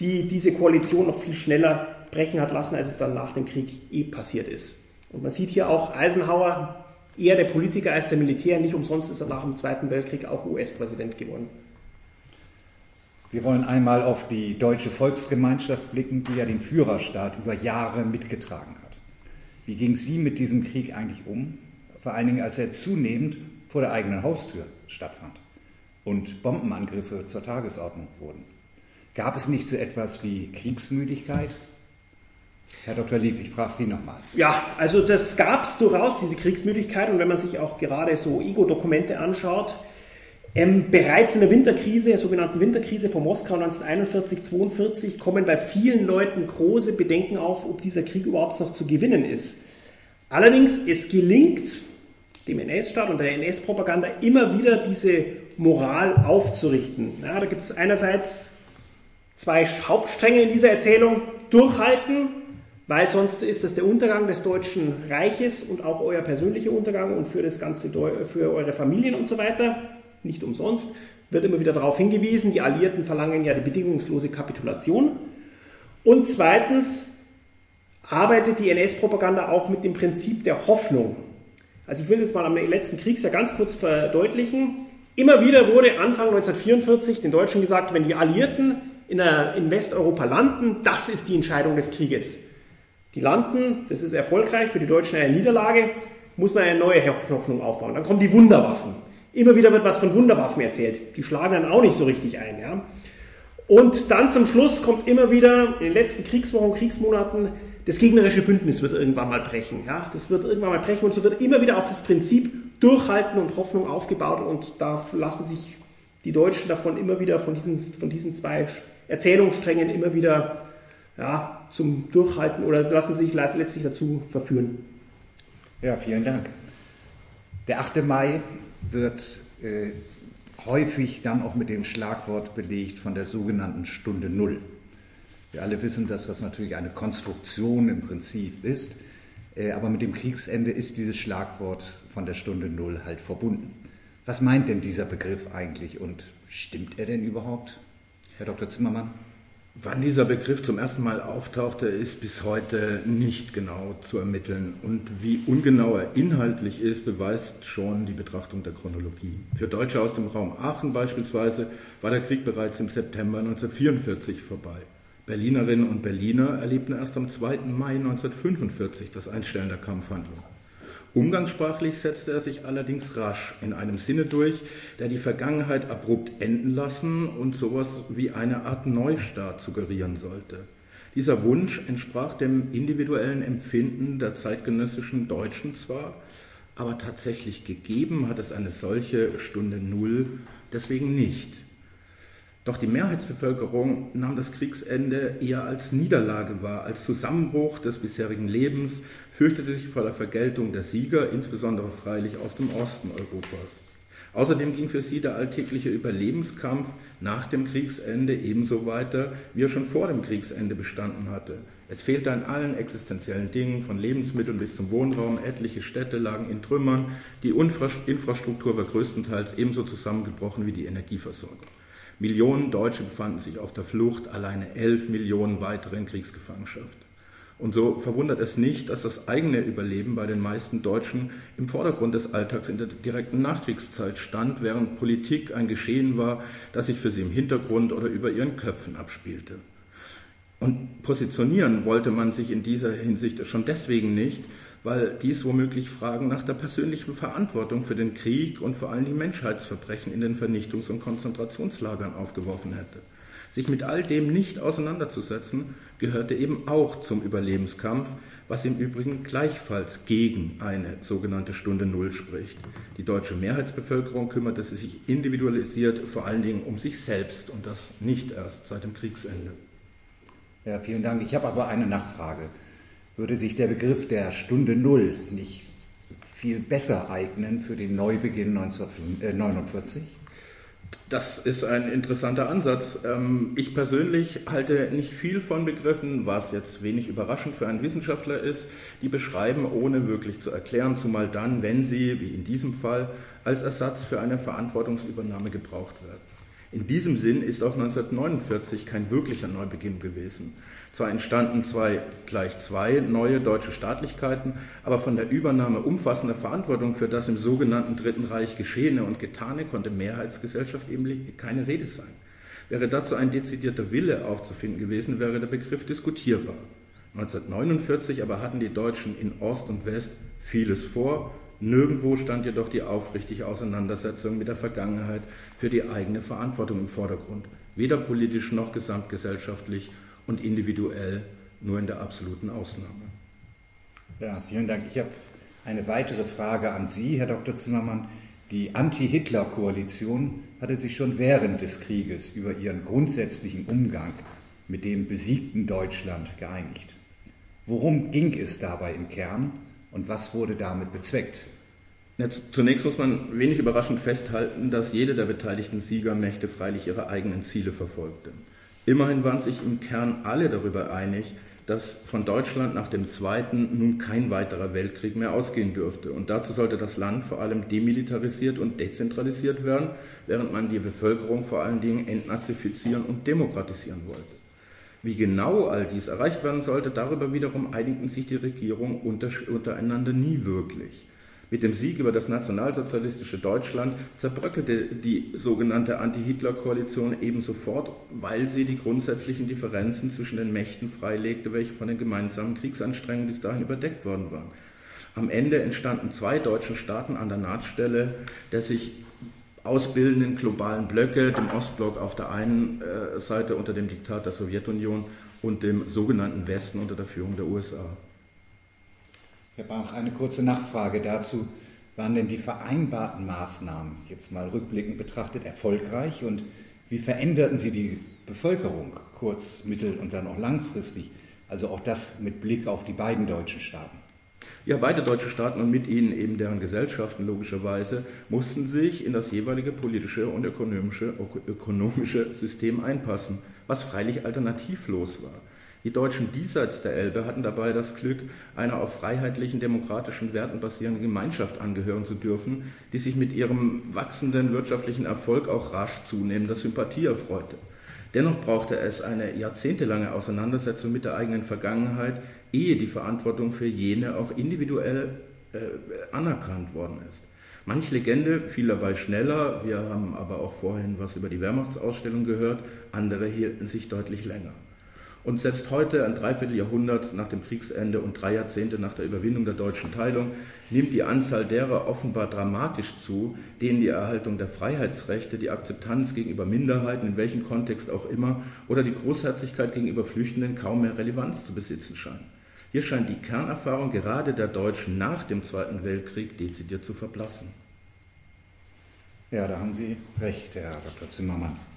die diese Koalition noch viel schneller brechen hat lassen, als es dann nach dem Krieg eh passiert ist. Und man sieht hier auch Eisenhower eher der Politiker als der Militär. Nicht umsonst ist er nach dem Zweiten Weltkrieg auch US-Präsident geworden. Wir wollen einmal auf die deutsche Volksgemeinschaft blicken, die ja den Führerstaat über Jahre mitgetragen hat. Wie ging sie mit diesem Krieg eigentlich um? Vor allen Dingen, als er zunehmend vor der eigenen Haustür stattfand und Bombenangriffe zur Tagesordnung wurden. Gab es nicht so etwas wie Kriegsmüdigkeit Herr Dr. Lieb, ich frage Sie nochmal. Ja, also das gab es durchaus, diese Kriegsmüdigkeit. Und wenn man sich auch gerade so Ego-Dokumente anschaut, ähm, bereits in der Winterkrise, der sogenannten Winterkrise von Moskau 1941-42, kommen bei vielen Leuten große Bedenken auf, ob dieser Krieg überhaupt noch zu gewinnen ist. Allerdings, es gelingt dem NS-Staat und der NS-Propaganda immer wieder diese Moral aufzurichten. Ja, da gibt es einerseits zwei Hauptstränge in dieser Erzählung. Durchhalten, weil sonst ist das der Untergang des Deutschen Reiches und auch euer persönlicher Untergang und für das ganze für eure Familien und so weiter. Nicht umsonst wird immer wieder darauf hingewiesen, die Alliierten verlangen ja die bedingungslose Kapitulation. Und zweitens arbeitet die NS-Propaganda auch mit dem Prinzip der Hoffnung. Also ich will das mal am letzten Kriegsjahr ganz kurz verdeutlichen. Immer wieder wurde Anfang 1944 den Deutschen gesagt, wenn die Alliierten in, Westeuropa landen, das ist die Entscheidung des Krieges. Die landen, das ist erfolgreich, für die Deutschen eine Niederlage, muss man eine neue Hoffnung aufbauen. Dann kommen die Wunderwaffen. Immer wieder wird was von Wunderwaffen erzählt. Die schlagen dann auch nicht so richtig ein. Ja? Und dann zum Schluss kommt immer wieder in den letzten Kriegswochen, Kriegsmonaten, das gegnerische Bündnis wird irgendwann mal brechen. Ja? Das wird irgendwann mal brechen und so wird immer wieder auf das Prinzip Durchhalten und Hoffnung aufgebaut und da lassen sich die Deutschen davon immer wieder, von diesen, von diesen zwei Erzählungssträngen immer wieder ja, zum Durchhalten oder lassen sich letztlich dazu verführen. Ja, vielen Dank. Der 8. Mai wird äh, häufig dann auch mit dem Schlagwort belegt von der sogenannten Stunde Null. Wir alle wissen, dass das natürlich eine Konstruktion im Prinzip ist, aber mit dem Kriegsende ist dieses Schlagwort von der Stunde Null halt verbunden. Was meint denn dieser Begriff eigentlich und stimmt er denn überhaupt, Herr Dr. Zimmermann? Wann dieser Begriff zum ersten Mal auftauchte, ist bis heute nicht genau zu ermitteln. Und wie ungenau er inhaltlich ist, beweist schon die Betrachtung der Chronologie. Für Deutsche aus dem Raum Aachen beispielsweise war der Krieg bereits im September 1944 vorbei. Berlinerinnen und Berliner erlebten erst am 2. Mai 1945 das Einstellen der Kampfhandlung. Umgangssprachlich setzte er sich allerdings rasch in einem Sinne durch, der die Vergangenheit abrupt enden lassen und sowas wie eine Art Neustart suggerieren sollte. Dieser Wunsch entsprach dem individuellen Empfinden der zeitgenössischen Deutschen zwar, aber tatsächlich gegeben hat es eine solche Stunde Null deswegen nicht. Doch die Mehrheitsbevölkerung nahm das Kriegsende eher als Niederlage wahr, als Zusammenbruch des bisherigen Lebens, fürchtete sich vor der Vergeltung der Sieger, insbesondere freilich aus dem Osten Europas. Außerdem ging für sie der alltägliche Überlebenskampf nach dem Kriegsende ebenso weiter, wie er schon vor dem Kriegsende bestanden hatte. Es fehlte an allen existenziellen Dingen, von Lebensmitteln bis zum Wohnraum. Etliche Städte lagen in Trümmern. Die Infrastruktur war größtenteils ebenso zusammengebrochen wie die Energieversorgung. Millionen Deutsche befanden sich auf der Flucht, alleine elf Millionen weitere in Kriegsgefangenschaft. Und so verwundert es nicht, dass das eigene Überleben bei den meisten Deutschen im Vordergrund des Alltags in der direkten Nachkriegszeit stand, während Politik ein Geschehen war, das sich für sie im Hintergrund oder über ihren Köpfen abspielte. Und positionieren wollte man sich in dieser Hinsicht schon deswegen nicht, weil dies womöglich Fragen nach der persönlichen Verantwortung für den Krieg und vor allem die Menschheitsverbrechen in den Vernichtungs- und Konzentrationslagern aufgeworfen hätte. Sich mit all dem nicht auseinanderzusetzen, gehörte eben auch zum Überlebenskampf, was im Übrigen gleichfalls gegen eine sogenannte Stunde Null spricht. Die deutsche Mehrheitsbevölkerung kümmerte sich individualisiert vor allen Dingen um sich selbst und das nicht erst seit dem Kriegsende. Ja, vielen Dank. Ich habe aber eine Nachfrage. Würde sich der Begriff der Stunde Null nicht viel besser eignen für den Neubeginn 1949? Das ist ein interessanter Ansatz. Ähm, ich persönlich halte nicht viel von Begriffen, was jetzt wenig überraschend für einen Wissenschaftler ist, die beschreiben, ohne wirklich zu erklären, zumal dann, wenn sie, wie in diesem Fall, als Ersatz für eine Verantwortungsübernahme gebraucht werden. In diesem Sinn ist auch 1949 kein wirklicher Neubeginn gewesen. Zwar entstanden zwei gleich zwei neue deutsche Staatlichkeiten, aber von der Übernahme umfassender Verantwortung für das im sogenannten Dritten Reich Geschehene und Getane konnte Mehrheitsgesellschaft eben keine Rede sein. Wäre dazu ein dezidierter Wille aufzufinden gewesen, wäre der Begriff diskutierbar. 1949 aber hatten die Deutschen in Ost und West vieles vor. Nirgendwo stand jedoch die aufrichtige Auseinandersetzung mit der Vergangenheit für die eigene Verantwortung im Vordergrund, weder politisch noch gesamtgesellschaftlich und individuell nur in der absoluten Ausnahme. Ja, vielen Dank. Ich habe eine weitere Frage an Sie, Herr Dr. Zimmermann. Die Anti-Hitler-Koalition hatte sich schon während des Krieges über ihren grundsätzlichen Umgang mit dem besiegten Deutschland geeinigt. Worum ging es dabei im Kern und was wurde damit bezweckt? Zunächst muss man wenig überraschend festhalten, dass jede der beteiligten Siegermächte freilich ihre eigenen Ziele verfolgte. Immerhin waren sich im Kern alle darüber einig, dass von Deutschland nach dem Zweiten nun kein weiterer Weltkrieg mehr ausgehen dürfte. Und dazu sollte das Land vor allem demilitarisiert und dezentralisiert werden, während man die Bevölkerung vor allen Dingen entnazifizieren und demokratisieren wollte. Wie genau all dies erreicht werden sollte, darüber wiederum einigten sich die Regierungen untereinander nie wirklich. Mit dem Sieg über das nationalsozialistische Deutschland zerbröckelte die sogenannte Anti-Hitler-Koalition eben sofort, weil sie die grundsätzlichen Differenzen zwischen den Mächten freilegte, welche von den gemeinsamen Kriegsanstrengungen bis dahin überdeckt worden waren. Am Ende entstanden zwei deutschen Staaten an der Nahtstelle der sich ausbildenden globalen Blöcke, dem Ostblock auf der einen äh, Seite unter dem Diktat der Sowjetunion und dem sogenannten Westen unter der Führung der USA. Herr Bach, eine kurze Nachfrage dazu. Waren denn die vereinbarten Maßnahmen jetzt mal rückblickend betrachtet erfolgreich und wie veränderten sie die Bevölkerung kurz-, mittel- und dann auch langfristig? Also auch das mit Blick auf die beiden deutschen Staaten. Ja, beide deutsche Staaten und mit ihnen eben deren Gesellschaften logischerweise mussten sich in das jeweilige politische und ökonomische, ökonomische System einpassen, was freilich alternativlos war. Die Deutschen diesseits der Elbe hatten dabei das Glück, einer auf freiheitlichen, demokratischen Werten basierenden Gemeinschaft angehören zu dürfen, die sich mit ihrem wachsenden wirtschaftlichen Erfolg auch rasch zunehmender Sympathie erfreute. Dennoch brauchte es eine jahrzehntelange Auseinandersetzung mit der eigenen Vergangenheit, ehe die Verantwortung für jene auch individuell äh, anerkannt worden ist. Manch Legende fiel dabei schneller, wir haben aber auch vorhin was über die Wehrmachtsausstellung gehört, andere hielten sich deutlich länger. Und selbst heute, ein Dreivierteljahrhundert nach dem Kriegsende und drei Jahrzehnte nach der Überwindung der deutschen Teilung, nimmt die Anzahl derer offenbar dramatisch zu, denen die Erhaltung der Freiheitsrechte, die Akzeptanz gegenüber Minderheiten, in welchem Kontext auch immer, oder die Großherzigkeit gegenüber Flüchtenden kaum mehr Relevanz zu besitzen scheinen. Hier scheint die Kernerfahrung gerade der Deutschen nach dem Zweiten Weltkrieg dezidiert zu verblassen. Ja, da haben Sie recht, Herr Dr. Zimmermann.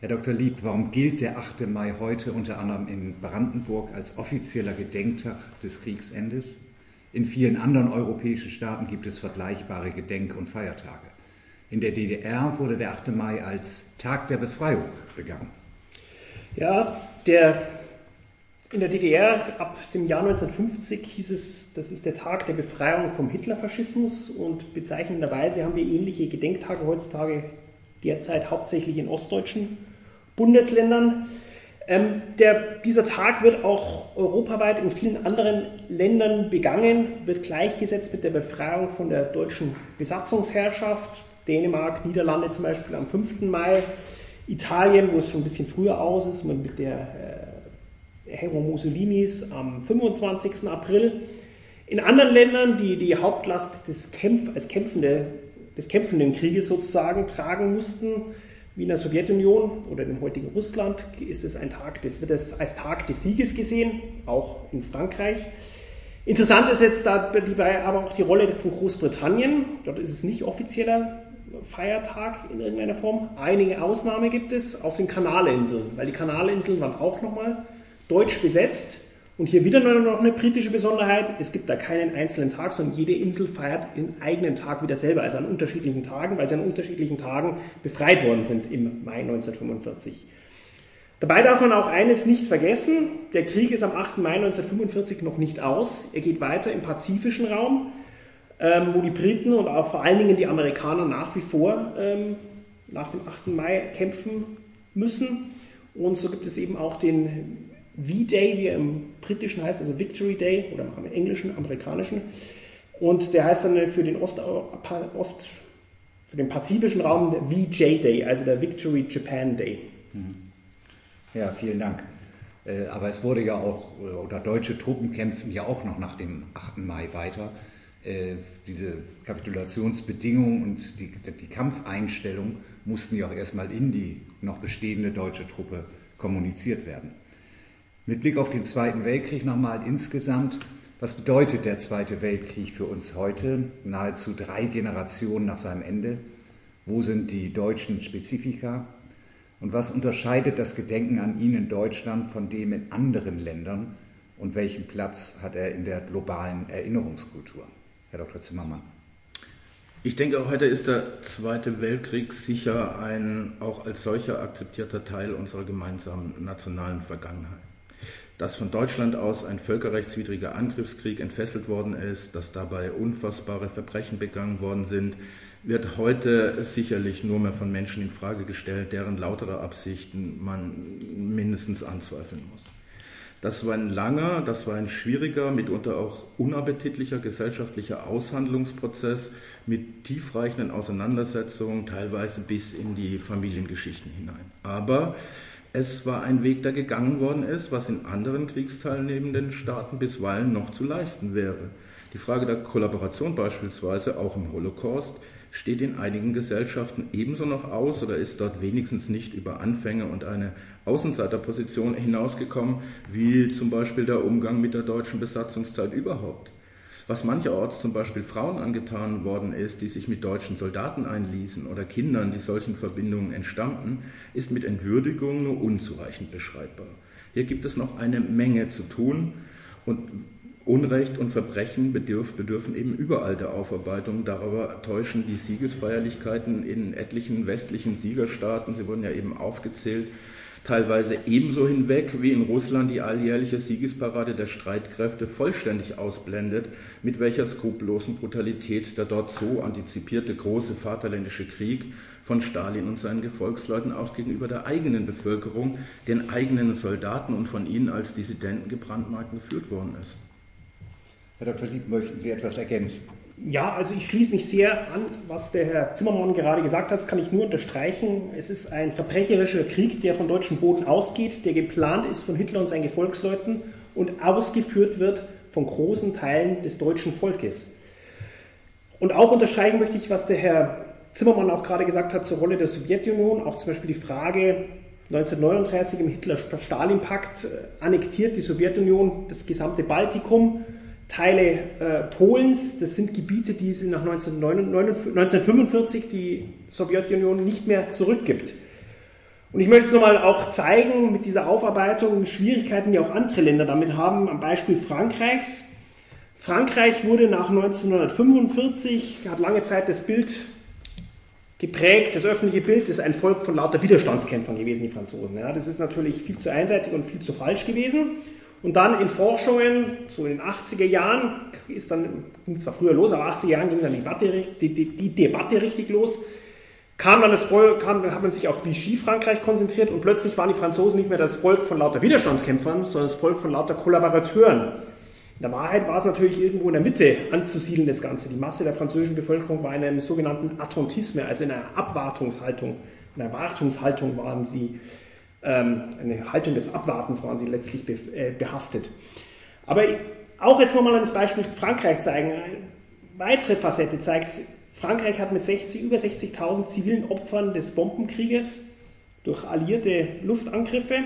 Herr Dr. Lieb, warum gilt der 8. Mai heute unter anderem in Brandenburg als offizieller Gedenktag des Kriegsendes? In vielen anderen europäischen Staaten gibt es vergleichbare Gedenk- und Feiertage. In der DDR wurde der 8. Mai als Tag der Befreiung begangen. Ja, der, in der DDR ab dem Jahr 1950 hieß es, das ist der Tag der Befreiung vom Hitlerfaschismus und bezeichnenderweise haben wir ähnliche Gedenktage heutzutage derzeit hauptsächlich in ostdeutschen Bundesländern. Ähm, der, dieser Tag wird auch europaweit in vielen anderen Ländern begangen, wird gleichgesetzt mit der Befreiung von der deutschen Besatzungsherrschaft. Dänemark, Niederlande zum Beispiel am 5. Mai, Italien, wo es schon ein bisschen früher aus ist, mit der äh, Mussolinis am 25. April. In anderen Ländern, die die Hauptlast des, Kämpf als kämpfende, des kämpfenden Krieges sozusagen tragen mussten, wie in der Sowjetunion oder dem heutigen Russland ist es ein Tag, das wird es als Tag des Sieges gesehen, auch in Frankreich. Interessant ist jetzt dabei aber auch die Rolle von Großbritannien. Dort ist es nicht offizieller Feiertag in irgendeiner Form. Einige Ausnahmen gibt es auf den Kanalinseln, weil die Kanalinseln waren auch nochmal deutsch besetzt und hier wieder noch eine britische Besonderheit. Es gibt da keinen einzelnen Tag, sondern jede Insel feiert ihren eigenen Tag wieder selber, also an unterschiedlichen Tagen, weil sie an unterschiedlichen Tagen befreit worden sind im Mai 1945. Dabei darf man auch eines nicht vergessen. Der Krieg ist am 8. Mai 1945 noch nicht aus. Er geht weiter im pazifischen Raum, ähm, wo die Briten und auch vor allen Dingen die Amerikaner nach wie vor ähm, nach dem 8. Mai kämpfen müssen. Und so gibt es eben auch den V-Day, wie er im britischen heißt, also Victory Day oder im englischen, amerikanischen. Und der heißt dann für den Ost, Ost für den pazifischen Raum VJ Day, also der Victory Japan Day. Mhm. Ja, vielen Dank. Äh, aber es wurde ja auch, oder deutsche Truppen kämpfen ja auch noch nach dem 8. Mai weiter. Äh, diese Kapitulationsbedingungen und die, die Kampfeinstellung mussten ja auch erstmal in die noch bestehende deutsche Truppe kommuniziert werden. Mit Blick auf den Zweiten Weltkrieg nochmal insgesamt, was bedeutet der Zweite Weltkrieg für uns heute, nahezu drei Generationen nach seinem Ende? Wo sind die deutschen Spezifika? Und was unterscheidet das Gedenken an ihn in Deutschland von dem in anderen Ländern? Und welchen Platz hat er in der globalen Erinnerungskultur? Herr Dr. Zimmermann. Ich denke, heute ist der Zweite Weltkrieg sicher ein auch als solcher akzeptierter Teil unserer gemeinsamen nationalen Vergangenheit dass von Deutschland aus ein völkerrechtswidriger Angriffskrieg entfesselt worden ist, dass dabei unfassbare Verbrechen begangen worden sind, wird heute sicherlich nur mehr von Menschen in Frage gestellt, deren lautere Absichten man mindestens anzweifeln muss. Das war ein langer, das war ein schwieriger, mitunter auch unappetitlicher gesellschaftlicher Aushandlungsprozess mit tiefreichenden Auseinandersetzungen, teilweise bis in die Familiengeschichten hinein. Aber es war ein Weg, der gegangen worden ist, was in anderen kriegsteilnehmenden Staaten bisweilen noch zu leisten wäre. Die Frage der Kollaboration beispielsweise, auch im Holocaust, steht in einigen Gesellschaften ebenso noch aus oder ist dort wenigstens nicht über Anfänge und eine Außenseiterposition hinausgekommen, wie zum Beispiel der Umgang mit der deutschen Besatzungszeit überhaupt. Was mancherorts zum Beispiel Frauen angetan worden ist, die sich mit deutschen Soldaten einließen oder Kindern, die solchen Verbindungen entstammten, ist mit Entwürdigung nur unzureichend beschreibbar. Hier gibt es noch eine Menge zu tun und Unrecht und Verbrechen bedürf, bedürfen eben überall der Aufarbeitung. Darüber täuschen die Siegesfeierlichkeiten in etlichen westlichen Siegerstaaten, sie wurden ja eben aufgezählt, teilweise ebenso hinweg wie in Russland die alljährliche Siegesparade der Streitkräfte vollständig ausblendet, mit welcher skrupellosen Brutalität der dort so antizipierte große Vaterländische Krieg von Stalin und seinen Gefolgsleuten auch gegenüber der eigenen Bevölkerung, den eigenen Soldaten und von ihnen als Dissidenten gebrandmarkt geführt worden ist. Herr Dr. Lieb, möchten Sie etwas ergänzen? Ja, also ich schließe mich sehr an, was der Herr Zimmermann gerade gesagt hat. Das kann ich nur unterstreichen. Es ist ein verbrecherischer Krieg, der von deutschem Boden ausgeht, der geplant ist von Hitler und seinen Gefolgsleuten und ausgeführt wird von großen Teilen des deutschen Volkes. Und auch unterstreichen möchte ich, was der Herr Zimmermann auch gerade gesagt hat zur Rolle der Sowjetunion, auch zum Beispiel die Frage 1939 im Hitler-Stalin-Pakt äh, annektiert die Sowjetunion das gesamte Baltikum Teile äh, Polens, das sind Gebiete, die sie nach 1945 die Sowjetunion nicht mehr zurückgibt. Und ich möchte es nochmal auch zeigen mit dieser Aufarbeitung, Schwierigkeiten, die auch andere Länder damit haben, am Beispiel Frankreichs. Frankreich wurde nach 1945, hat lange Zeit das Bild geprägt, das öffentliche Bild ist ein Volk von lauter Widerstandskämpfern gewesen, die Franzosen. Ja, das ist natürlich viel zu einseitig und viel zu falsch gewesen. Und dann in Forschungen, so in den 80er Jahren, ist dann, ging zwar früher los, aber 80er Jahren ging dann die Debatte, die, die, die Debatte richtig los, kam dann das Volk, kam, dann hat man sich auf Vichy Frankreich konzentriert und plötzlich waren die Franzosen nicht mehr das Volk von lauter Widerstandskämpfern, sondern das Volk von lauter Kollaborateuren. In der Wahrheit war es natürlich irgendwo in der Mitte anzusiedeln, das Ganze. Die Masse der französischen Bevölkerung war in einem sogenannten Attentisme, also in einer Abwartungshaltung, in einer Wartungshaltung waren sie eine Haltung des Abwartens waren sie letztlich äh, behaftet. Aber auch jetzt nochmal das Beispiel Frankreich zeigen. Eine weitere Facette zeigt, Frankreich hat mit 60, über 60.000 zivilen Opfern des Bombenkrieges durch alliierte Luftangriffe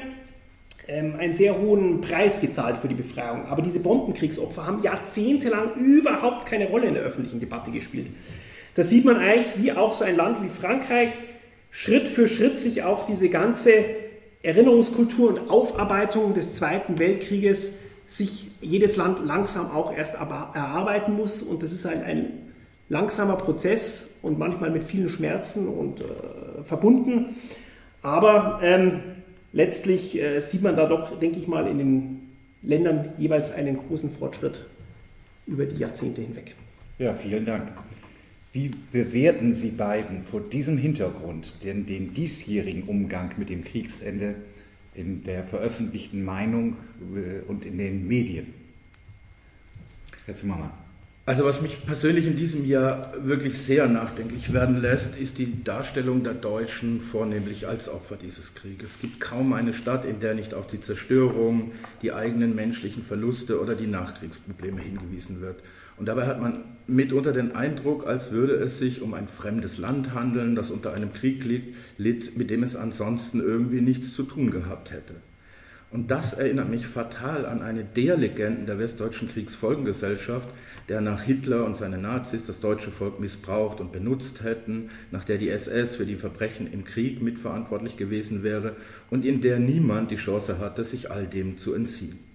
ähm, einen sehr hohen Preis gezahlt für die Befreiung. Aber diese Bombenkriegsopfer haben jahrzehntelang überhaupt keine Rolle in der öffentlichen Debatte gespielt. Da sieht man eigentlich, wie auch so ein Land wie Frankreich Schritt für Schritt sich auch diese ganze Erinnerungskultur und Aufarbeitung des Zweiten Weltkrieges sich jedes Land langsam auch erst erarbeiten muss. Und das ist ein, ein langsamer Prozess und manchmal mit vielen Schmerzen und äh, verbunden. Aber ähm, letztlich äh, sieht man da doch, denke ich mal, in den Ländern jeweils einen großen Fortschritt über die Jahrzehnte hinweg. Ja, vielen Dank. Wie bewerten Sie beiden vor diesem Hintergrund den, den diesjährigen Umgang mit dem Kriegsende in der veröffentlichten Meinung äh, und in den Medien? Herr Zimmermann. Also was mich persönlich in diesem Jahr wirklich sehr nachdenklich werden lässt, ist die Darstellung der Deutschen vornehmlich als Opfer dieses Krieges. Es gibt kaum eine Stadt, in der nicht auf die Zerstörung, die eigenen menschlichen Verluste oder die Nachkriegsprobleme hingewiesen wird. Und dabei hat man mitunter den Eindruck, als würde es sich um ein fremdes Land handeln, das unter einem Krieg litt, mit dem es ansonsten irgendwie nichts zu tun gehabt hätte. Und das erinnert mich fatal an eine der Legenden der westdeutschen Kriegsfolgengesellschaft, der nach Hitler und seine Nazis das deutsche Volk missbraucht und benutzt hätten, nach der die SS für die Verbrechen im Krieg mitverantwortlich gewesen wäre und in der niemand die Chance hatte, sich all dem zu entziehen.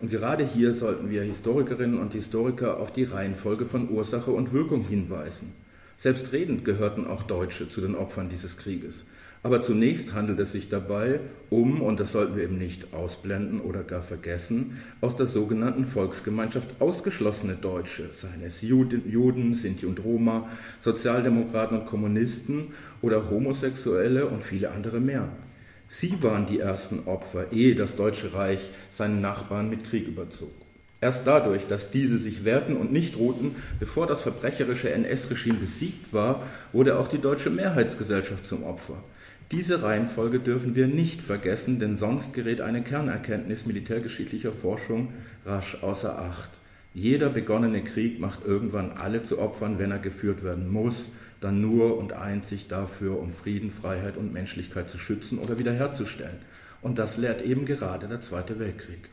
Und gerade hier sollten wir Historikerinnen und Historiker auf die Reihenfolge von Ursache und Wirkung hinweisen. Selbstredend gehörten auch Deutsche zu den Opfern dieses Krieges. Aber zunächst handelt es sich dabei um, und das sollten wir eben nicht ausblenden oder gar vergessen, aus der sogenannten Volksgemeinschaft ausgeschlossene Deutsche, seien es Juden, Sinti und Roma, Sozialdemokraten und Kommunisten oder Homosexuelle und viele andere mehr. Sie waren die ersten Opfer, ehe das Deutsche Reich seinen Nachbarn mit Krieg überzog. Erst dadurch, dass diese sich wehrten und nicht ruhten, bevor das verbrecherische NS-Regime besiegt war, wurde auch die deutsche Mehrheitsgesellschaft zum Opfer. Diese Reihenfolge dürfen wir nicht vergessen, denn sonst gerät eine Kernerkenntnis militärgeschichtlicher Forschung rasch außer Acht. Jeder begonnene Krieg macht irgendwann alle zu Opfern, wenn er geführt werden muss, dann nur und einzig dafür, um Frieden, Freiheit und Menschlichkeit zu schützen oder wiederherzustellen. Und das lehrt eben gerade der Zweite Weltkrieg.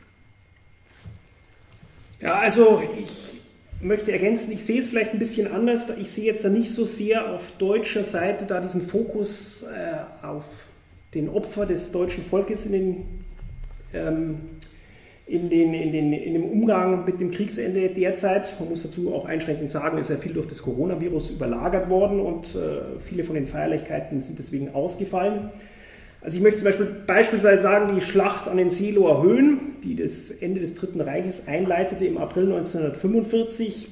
Ja, also ich möchte ergänzen, ich sehe es vielleicht ein bisschen anders. Ich sehe jetzt da nicht so sehr auf deutscher Seite da diesen Fokus äh, auf den Opfer des deutschen Volkes in den ähm, in, den, in, den, in dem Umgang mit dem Kriegsende derzeit. Man muss dazu auch einschränkend sagen, ist ja viel durch das Coronavirus überlagert worden und äh, viele von den Feierlichkeiten sind deswegen ausgefallen. Also ich möchte zum Beispiel beispielsweise sagen, die Schlacht an den Seeloer Höhen, die das Ende des Dritten Reiches einleitete im April 1945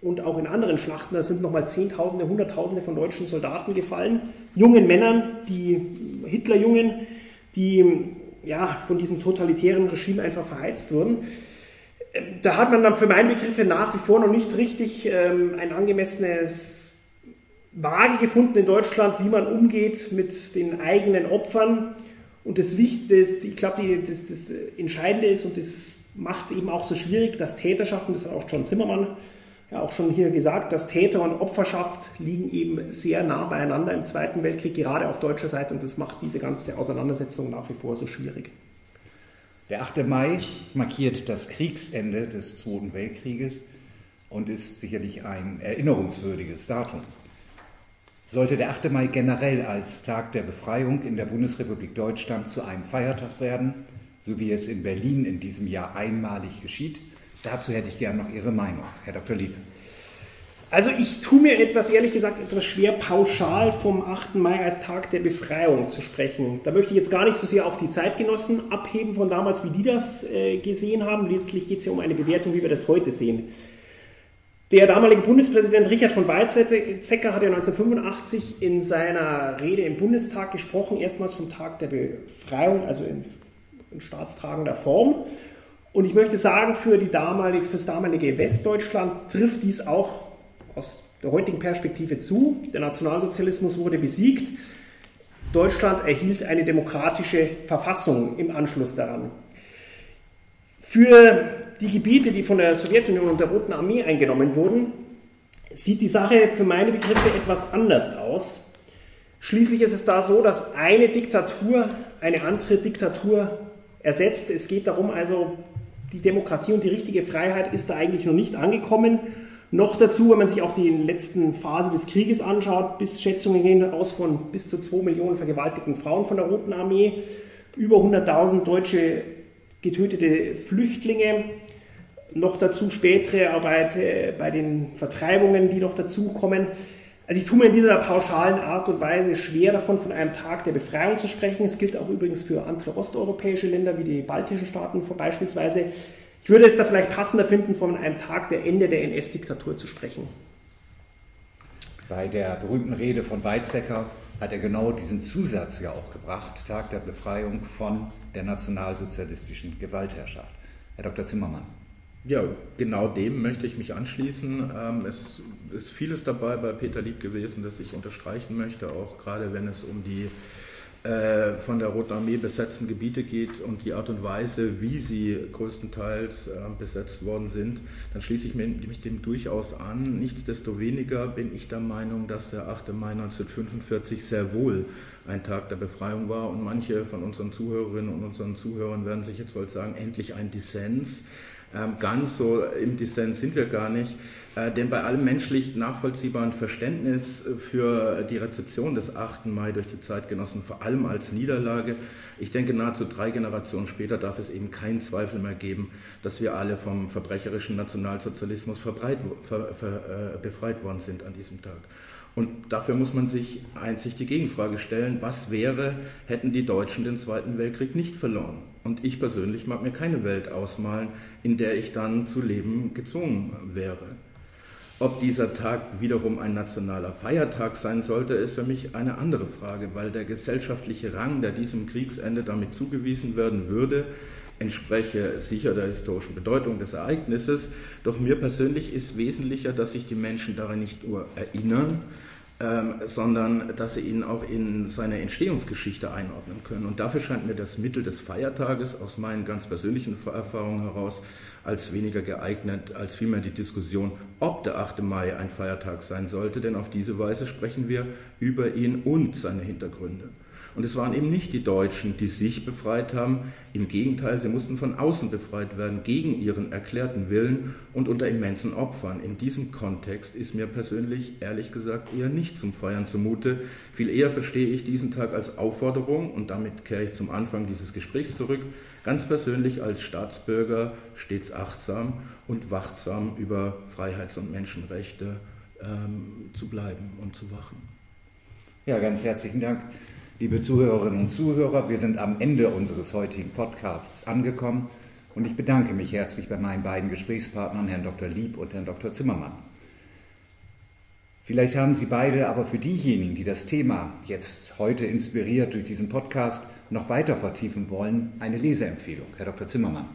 und auch in anderen Schlachten, da sind nochmal Zehntausende, Hunderttausende von deutschen Soldaten gefallen, jungen Männern, die Hitlerjungen, die ja, von diesem totalitären Regime einfach verheizt wurden. Ähm, da hat man dann für meine Begriffe nach wie vor noch nicht richtig ähm, ein angemessenes Waage gefunden in Deutschland, wie man umgeht mit den eigenen Opfern. Und das Wichtigste, ich glaube, das, das Entscheidende ist, und das macht es eben auch so schwierig, dass Täterschaften, das hat auch John Zimmermann ja auch schon hier gesagt, dass Täter und Opferschaft liegen eben sehr nah beieinander im Zweiten Weltkrieg, gerade auf deutscher Seite, und das macht diese ganze Auseinandersetzung nach wie vor so schwierig. Der 8. Mai markiert das Kriegsende des Zweiten Weltkrieges und ist sicherlich ein erinnerungswürdiges Datum. Sollte der 8. Mai generell als Tag der Befreiung in der Bundesrepublik Deutschland zu einem Feiertag werden, so wie es in Berlin in diesem Jahr einmalig geschieht, Dazu hätte ich gerne noch Ihre Meinung, Herr Dr. Lieb. Also ich tue mir etwas, ehrlich gesagt, etwas schwer pauschal vom 8. Mai als Tag der Befreiung zu sprechen. Da möchte ich jetzt gar nicht so sehr auf die Zeitgenossen abheben von damals, wie die das äh, gesehen haben. Letztlich geht es ja um eine Bewertung, wie wir das heute sehen. Der damalige Bundespräsident Richard von Weizsäcker hat ja 1985 in seiner Rede im Bundestag gesprochen, erstmals vom Tag der Befreiung, also in, in staatstragender Form. Und ich möchte sagen, für, die damalige, für das damalige Westdeutschland trifft dies auch aus der heutigen Perspektive zu. Der Nationalsozialismus wurde besiegt. Deutschland erhielt eine demokratische Verfassung im Anschluss daran. Für die Gebiete, die von der Sowjetunion und der Roten Armee eingenommen wurden, sieht die Sache für meine Begriffe etwas anders aus. Schließlich ist es da so, dass eine Diktatur eine andere Diktatur ersetzt. Es geht darum also, die Demokratie und die richtige Freiheit ist da eigentlich noch nicht angekommen. Noch dazu, wenn man sich auch die letzten Phase des Krieges anschaut, bis Schätzungen gehen aus von bis zu 2 Millionen vergewaltigten Frauen von der Roten Armee, über 100.000 deutsche getötete Flüchtlinge, noch dazu spätere Arbeit äh, bei den Vertreibungen, die noch dazukommen. Also ich tue mir in dieser pauschalen Art und Weise schwer davon, von einem Tag der Befreiung zu sprechen. Es gilt auch übrigens für andere osteuropäische Länder wie die baltischen Staaten beispielsweise. Ich würde es da vielleicht passender finden, von einem Tag der Ende der NS-Diktatur zu sprechen. Bei der berühmten Rede von Weizsäcker hat er genau diesen Zusatz ja auch gebracht, Tag der Befreiung von der nationalsozialistischen Gewaltherrschaft. Herr Dr. Zimmermann. Ja, genau dem möchte ich mich anschließen. Ähm, es ist vieles dabei bei Peter Lieb gewesen, das ich unterstreichen möchte, auch gerade wenn es um die äh, von der Roten Armee besetzten Gebiete geht und die Art und Weise, wie sie größtenteils äh, besetzt worden sind, dann schließe ich mich dem durchaus an. Nichtsdestoweniger bin ich der Meinung, dass der 8. Mai 1945 sehr wohl ein Tag der Befreiung war und manche von unseren Zuhörerinnen und unseren Zuhörern werden sich jetzt wohl sagen, endlich ein Dissens. Ähm, ganz so im Dissens sind wir gar nicht, äh, denn bei allem menschlich nachvollziehbaren Verständnis für die Rezeption des 8. Mai durch die Zeitgenossen, vor allem als Niederlage, ich denke, nahezu drei Generationen später darf es eben keinen Zweifel mehr geben, dass wir alle vom verbrecherischen Nationalsozialismus verbreit, ver, ver, äh, befreit worden sind an diesem Tag. Und dafür muss man sich einzig die Gegenfrage stellen, was wäre, hätten die Deutschen den Zweiten Weltkrieg nicht verloren? Und ich persönlich mag mir keine Welt ausmalen, in der ich dann zu leben gezwungen wäre. Ob dieser Tag wiederum ein nationaler Feiertag sein sollte, ist für mich eine andere Frage, weil der gesellschaftliche Rang, der diesem Kriegsende damit zugewiesen werden würde, entspreche sicher der historischen Bedeutung des Ereignisses. Doch mir persönlich ist wesentlicher, dass sich die Menschen daran nicht nur erinnern, ähm, sondern dass sie ihn auch in seine Entstehungsgeschichte einordnen können. Und dafür scheint mir das Mittel des Feiertages aus meinen ganz persönlichen Erfahrungen heraus als weniger geeignet, als vielmehr die Diskussion, ob der 8. Mai ein Feiertag sein sollte, denn auf diese Weise sprechen wir über ihn und seine Hintergründe. Und es waren eben nicht die Deutschen, die sich befreit haben. Im Gegenteil, sie mussten von außen befreit werden, gegen ihren erklärten Willen und unter immensen Opfern. In diesem Kontext ist mir persönlich, ehrlich gesagt, eher nicht zum Feiern zumute. Viel eher verstehe ich diesen Tag als Aufforderung, und damit kehre ich zum Anfang dieses Gesprächs zurück, ganz persönlich als Staatsbürger stets achtsam und wachsam über Freiheits- und Menschenrechte ähm, zu bleiben und zu wachen. Ja, ganz herzlichen Dank. Liebe Zuhörerinnen und Zuhörer, wir sind am Ende unseres heutigen Podcasts angekommen und ich bedanke mich herzlich bei meinen beiden Gesprächspartnern, Herrn Dr. Lieb und Herrn Dr. Zimmermann. Vielleicht haben Sie beide aber für diejenigen, die das Thema jetzt heute inspiriert durch diesen Podcast noch weiter vertiefen wollen, eine Leseempfehlung. Herr Dr. Zimmermann.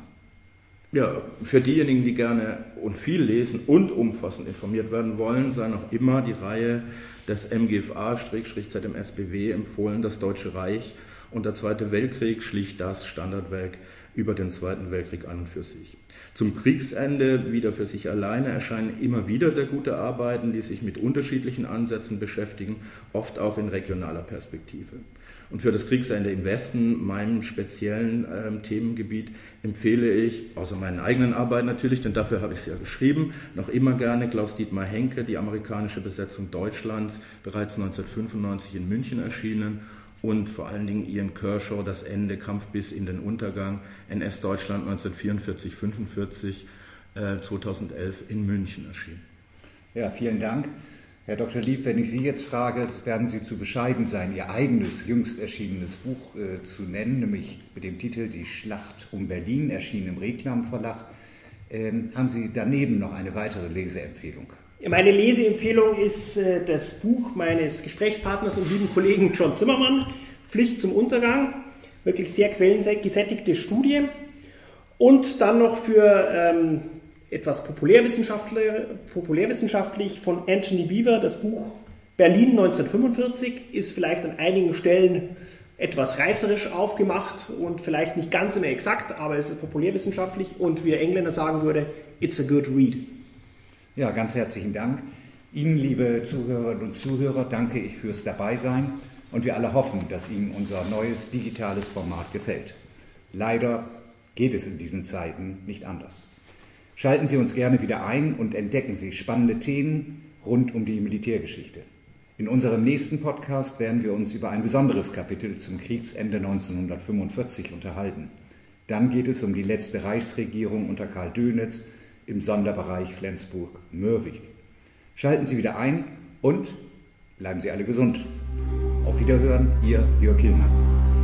Ja, für diejenigen, die gerne und viel lesen und umfassend informiert werden wollen, sei noch immer die Reihe des MGFA-ZMSBW empfohlen, das Deutsche Reich und der Zweite Weltkrieg, schlicht das Standardwerk über den Zweiten Weltkrieg an und für sich. Zum Kriegsende wieder für sich alleine erscheinen immer wieder sehr gute Arbeiten, die sich mit unterschiedlichen Ansätzen beschäftigen, oft auch in regionaler Perspektive. Und für das Kriegsende im Westen, meinem speziellen ähm, Themengebiet, empfehle ich, außer meinen eigenen Arbeiten natürlich, denn dafür habe ich es ja geschrieben, noch immer gerne Klaus-Dietmar Henke, die amerikanische Besetzung Deutschlands, bereits 1995 in München erschienen und vor allen Dingen Ian Kershaw, das Ende, Kampf bis in den Untergang, NS-Deutschland 1944-45, äh, 2011 in München erschienen. Ja, vielen Dank. Herr Dr. Lieb, wenn ich Sie jetzt frage, werden Sie zu bescheiden sein, Ihr eigenes jüngst erschienenes Buch äh, zu nennen, nämlich mit dem Titel Die Schlacht um Berlin, erschienen im Reklam Verlag. Ähm, haben Sie daneben noch eine weitere Leseempfehlung? Meine Leseempfehlung ist äh, das Buch meines Gesprächspartners und lieben Kollegen John Zimmermann, Pflicht zum Untergang. Wirklich sehr quellengesättigte Studie. Und dann noch für ähm, etwas populärwissenschaftlich, von Anthony Beaver, das Buch Berlin 1945 ist vielleicht an einigen Stellen etwas reißerisch aufgemacht und vielleicht nicht ganz immer exakt, aber es ist populärwissenschaftlich und wie der Engländer sagen würde, it's a good read. Ja, ganz herzlichen Dank. Ihnen, liebe Zuhörerinnen und Zuhörer, danke ich fürs Dabeisein und wir alle hoffen, dass Ihnen unser neues digitales Format gefällt. Leider geht es in diesen Zeiten nicht anders. Schalten Sie uns gerne wieder ein und entdecken Sie spannende Themen rund um die Militärgeschichte. In unserem nächsten Podcast werden wir uns über ein besonderes Kapitel zum Kriegsende 1945 unterhalten. Dann geht es um die letzte Reichsregierung unter Karl Dönitz im Sonderbereich Flensburg-Mörwig. Schalten Sie wieder ein und bleiben Sie alle gesund. Auf Wiederhören, Ihr Jörg Hillmann.